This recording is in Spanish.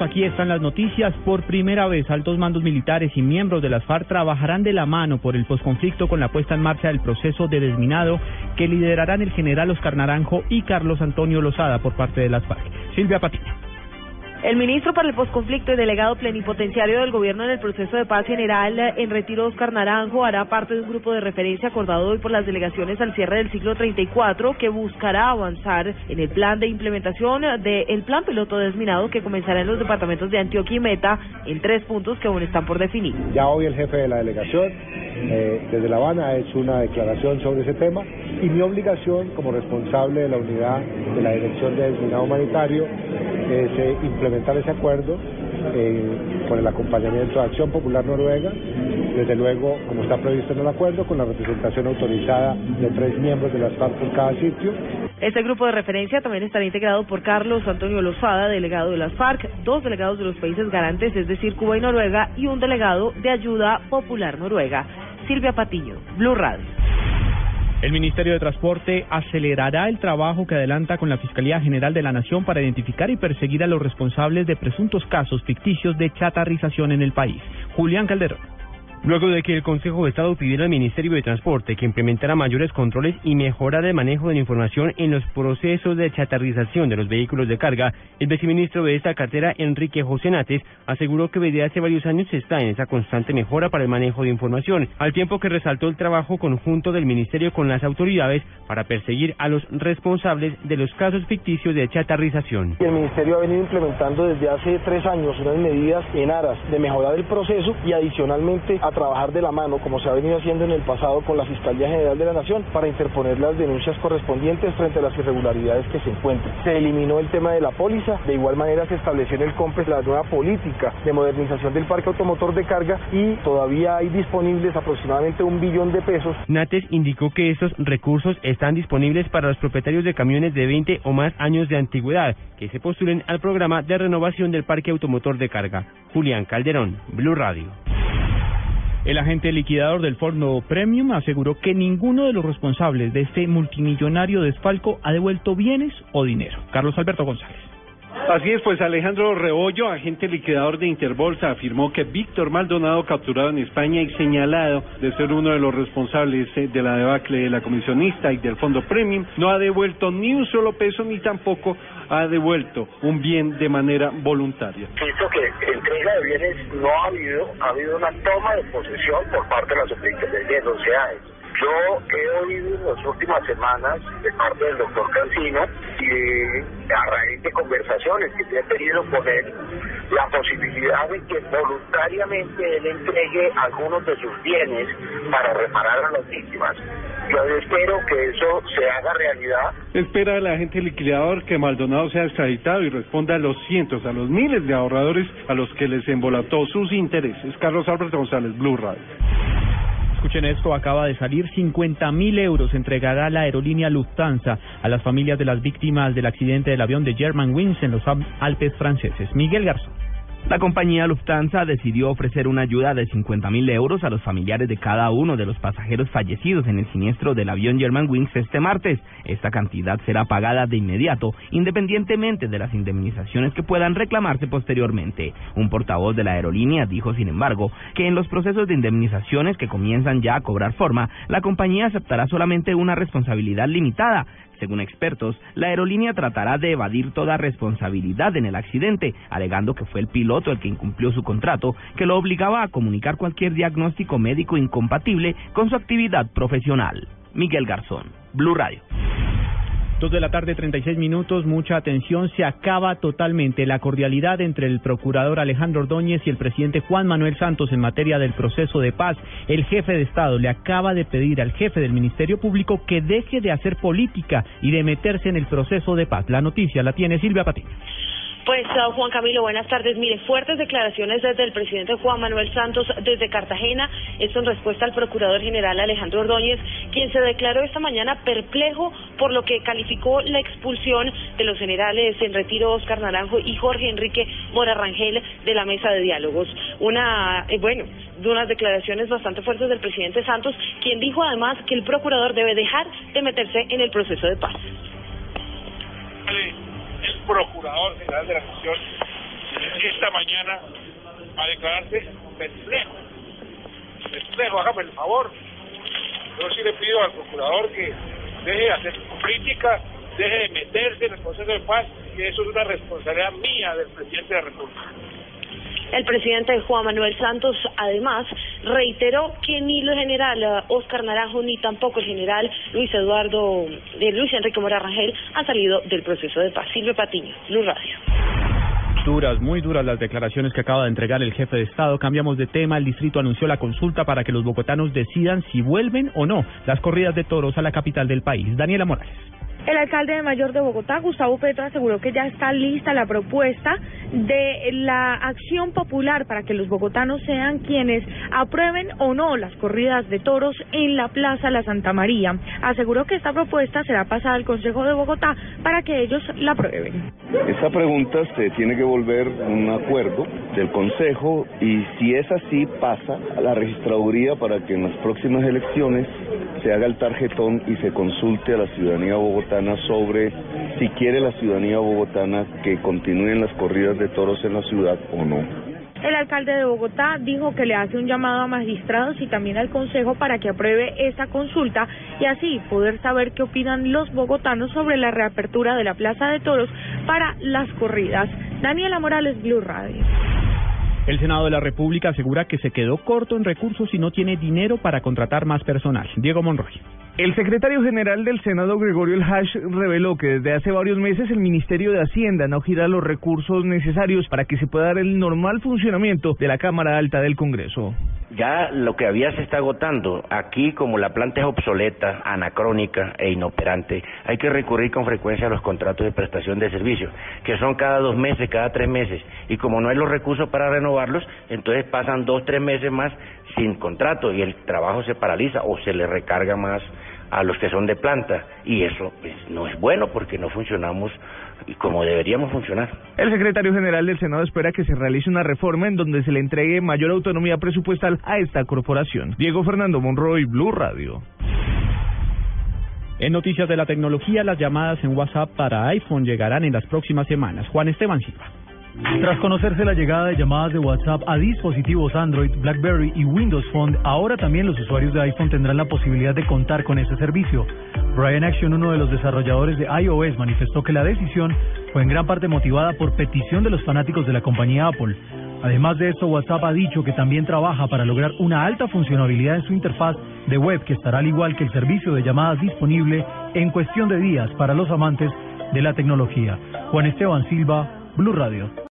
Aquí están las noticias. Por primera vez, altos mandos militares y miembros de las FARC trabajarán de la mano por el posconflicto con la puesta en marcha del proceso de desminado que liderarán el general Oscar Naranjo y Carlos Antonio Lozada por parte de las FARC. Silvia Patiño. El ministro para el posconflicto y delegado plenipotenciario del gobierno en el proceso de paz general en retiro Oscar Naranjo hará parte de un grupo de referencia acordado hoy por las delegaciones al cierre del siglo 34 que buscará avanzar en el plan de implementación del plan piloto desminado que comenzará en los departamentos de Antioquia y Meta en tres puntos que aún están por definir. Ya hoy el jefe de la delegación eh, desde La Habana ha hecho una declaración sobre ese tema y mi obligación como responsable de la unidad de la Dirección de Desminado Humanitario es eh, implementar ese acuerdo eh, con el acompañamiento de Acción Popular Noruega, desde luego, como está previsto en el acuerdo, con la representación autorizada de tres miembros de las FARC por cada sitio. Este grupo de referencia también estará integrado por Carlos Antonio Lozada, delegado de las FARC, dos delegados de los países garantes, es decir, Cuba y Noruega, y un delegado de Ayuda Popular Noruega. Silvia Patiño, Blue Radio. El Ministerio de Transporte acelerará el trabajo que adelanta con la Fiscalía General de la Nación para identificar y perseguir a los responsables de presuntos casos ficticios de chatarrización en el país. Julián Calderón. Luego de que el Consejo de Estado pidiera al Ministerio de Transporte que implementara mayores controles y mejorara el manejo de la información en los procesos de chatarrización de los vehículos de carga, el viceministro de esta cartera, Enrique José Nates, aseguró que desde hace varios años está en esa constante mejora para el manejo de información, al tiempo que resaltó el trabajo conjunto del Ministerio con las autoridades para perseguir a los responsables de los casos ficticios de chatarrización. El Ministerio ha venido implementando desde hace tres años unas medidas en aras de mejorar el proceso y adicionalmente trabajar de la mano, como se ha venido haciendo en el pasado con la Fiscalía General de la Nación, para interponer las denuncias correspondientes frente a las irregularidades que se encuentran. Se eliminó el tema de la póliza, de igual manera se estableció en el COMPES la nueva política de modernización del parque automotor de carga y todavía hay disponibles aproximadamente un billón de pesos. Nates indicó que esos recursos están disponibles para los propietarios de camiones de 20 o más años de antigüedad que se postulen al programa de renovación del parque automotor de carga. Julián Calderón, Blue Radio. El agente liquidador del Fondo Premium aseguró que ninguno de los responsables de este multimillonario desfalco ha devuelto bienes o dinero. Carlos Alberto González. Así es, pues Alejandro Rebollo, agente liquidador de Interbolsa, afirmó que Víctor Maldonado, capturado en España y señalado de ser uno de los responsables eh, de la debacle de la comisionista y del fondo premium, no ha devuelto ni un solo peso ni tampoco ha devuelto un bien de manera voluntaria. Visto que entrega de bienes no ha habido, ha habido una toma de posesión por parte de las superintendencias sociedades. Yo he oído en las últimas semanas de parte del doctor Cancino y a raíz de conversaciones que he tenido con él, la posibilidad de que voluntariamente él entregue algunos de sus bienes para reparar a las víctimas. Yo espero que eso se haga realidad. Espera la agente liquidador que Maldonado sea extraditado y responda a los cientos, a los miles de ahorradores a los que les embolató sus intereses. Carlos Alberto González, Blue Radio. Escuchen esto, acaba de salir 50 mil euros entregará la aerolínea Lufthansa a las familias de las víctimas del accidente del avión de Germanwings en los Alpes franceses. Miguel Garzón. La compañía Lufthansa decidió ofrecer una ayuda de 50 mil euros a los familiares de cada uno de los pasajeros fallecidos en el siniestro del avión Germanwings este martes. Esta cantidad será pagada de inmediato, independientemente de las indemnizaciones que puedan reclamarse posteriormente. Un portavoz de la aerolínea dijo, sin embargo, que en los procesos de indemnizaciones que comienzan ya a cobrar forma, la compañía aceptará solamente una responsabilidad limitada, según expertos, la aerolínea tratará de evadir toda responsabilidad en el accidente, alegando que fue el piloto el que incumplió su contrato, que lo obligaba a comunicar cualquier diagnóstico médico incompatible con su actividad profesional. Miguel Garzón, Blue Radio. Dos de la tarde, 36 minutos. Mucha atención. Se acaba totalmente la cordialidad entre el procurador Alejandro Ordóñez y el presidente Juan Manuel Santos en materia del proceso de paz. El jefe de Estado le acaba de pedir al jefe del Ministerio Público que deje de hacer política y de meterse en el proceso de paz. La noticia la tiene Silvia Patiño. Pues uh, Juan Camilo, buenas tardes. Mire, fuertes declaraciones desde el presidente Juan Manuel Santos desde Cartagena. Esto en respuesta al procurador general Alejandro Ordóñez, quien se declaró esta mañana perplejo por lo que calificó la expulsión de los generales en retiro Oscar Naranjo y Jorge Enrique Mora Rangel de la mesa de diálogos. Una, eh, bueno, de unas declaraciones bastante fuertes del presidente Santos, quien dijo además que el procurador debe dejar de meterse en el proceso de paz procurador general de la Nación esta mañana a declararse perplejo. Perplejo, hágame el favor. Yo sí le pido al procurador que deje de hacer crítica, deje de meterse en el proceso de paz, que eso es una responsabilidad mía del presidente de la República. El presidente Juan Manuel Santos, además, reiteró que ni el general Oscar Naranjo ni tampoco el general Luis Eduardo, de Luis Enrique Mora Rangel han salido del proceso de paz. Silvio Patiño, Luz Radio. Duras, muy duras las declaraciones que acaba de entregar el jefe de Estado. Cambiamos de tema. El distrito anunció la consulta para que los bogotanos decidan si vuelven o no las corridas de toros a la capital del país. Daniela Morales. El alcalde de Mayor de Bogotá, Gustavo Petro, aseguró que ya está lista la propuesta de la acción popular para que los bogotanos sean quienes aprueben o no las corridas de toros en la Plaza La Santa María. Aseguró que esta propuesta será pasada al Consejo de Bogotá para que ellos la aprueben. Esta pregunta se tiene que volver un acuerdo del Consejo y si es así pasa a la registraduría para que en las próximas elecciones se haga el tarjetón y se consulte a la ciudadanía bogotana sobre si quiere la ciudadanía bogotana que continúen las corridas de toros en la ciudad o no. El alcalde de Bogotá dijo que le hace un llamado a magistrados y también al Consejo para que apruebe esta consulta y así poder saber qué opinan los bogotanos sobre la reapertura de la Plaza de Toros para las corridas. Daniela Morales, Blue Radio. El Senado de la República asegura que se quedó corto en recursos y no tiene dinero para contratar más personal. Diego Monroy. El secretario general del Senado, Gregorio El Hash, reveló que desde hace varios meses el Ministerio de Hacienda no gira los recursos necesarios para que se pueda dar el normal funcionamiento de la Cámara Alta del Congreso. Ya lo que había se está agotando. Aquí, como la planta es obsoleta, anacrónica e inoperante, hay que recurrir con frecuencia a los contratos de prestación de servicios, que son cada dos meses, cada tres meses. Y como no hay los recursos para renovarlos, entonces pasan dos, tres meses más sin contrato y el trabajo se paraliza o se le recarga más a los que son de planta y eso pues, no es bueno porque no funcionamos como deberíamos funcionar. El secretario general del Senado espera que se realice una reforma en donde se le entregue mayor autonomía presupuestal a esta corporación. Diego Fernando Monroy, Blue Radio. En noticias de la tecnología, las llamadas en WhatsApp para iPhone llegarán en las próximas semanas. Juan Esteban Silva. Tras conocerse la llegada de llamadas de WhatsApp a dispositivos Android, BlackBerry y Windows Phone, ahora también los usuarios de iPhone tendrán la posibilidad de contar con este servicio. Brian Action, uno de los desarrolladores de iOS, manifestó que la decisión fue en gran parte motivada por petición de los fanáticos de la compañía Apple. Además de esto, WhatsApp ha dicho que también trabaja para lograr una alta funcionalidad en su interfaz de web que estará al igual que el servicio de llamadas disponible en cuestión de días para los amantes de la tecnología. Juan Esteban Silva, Blue Radio.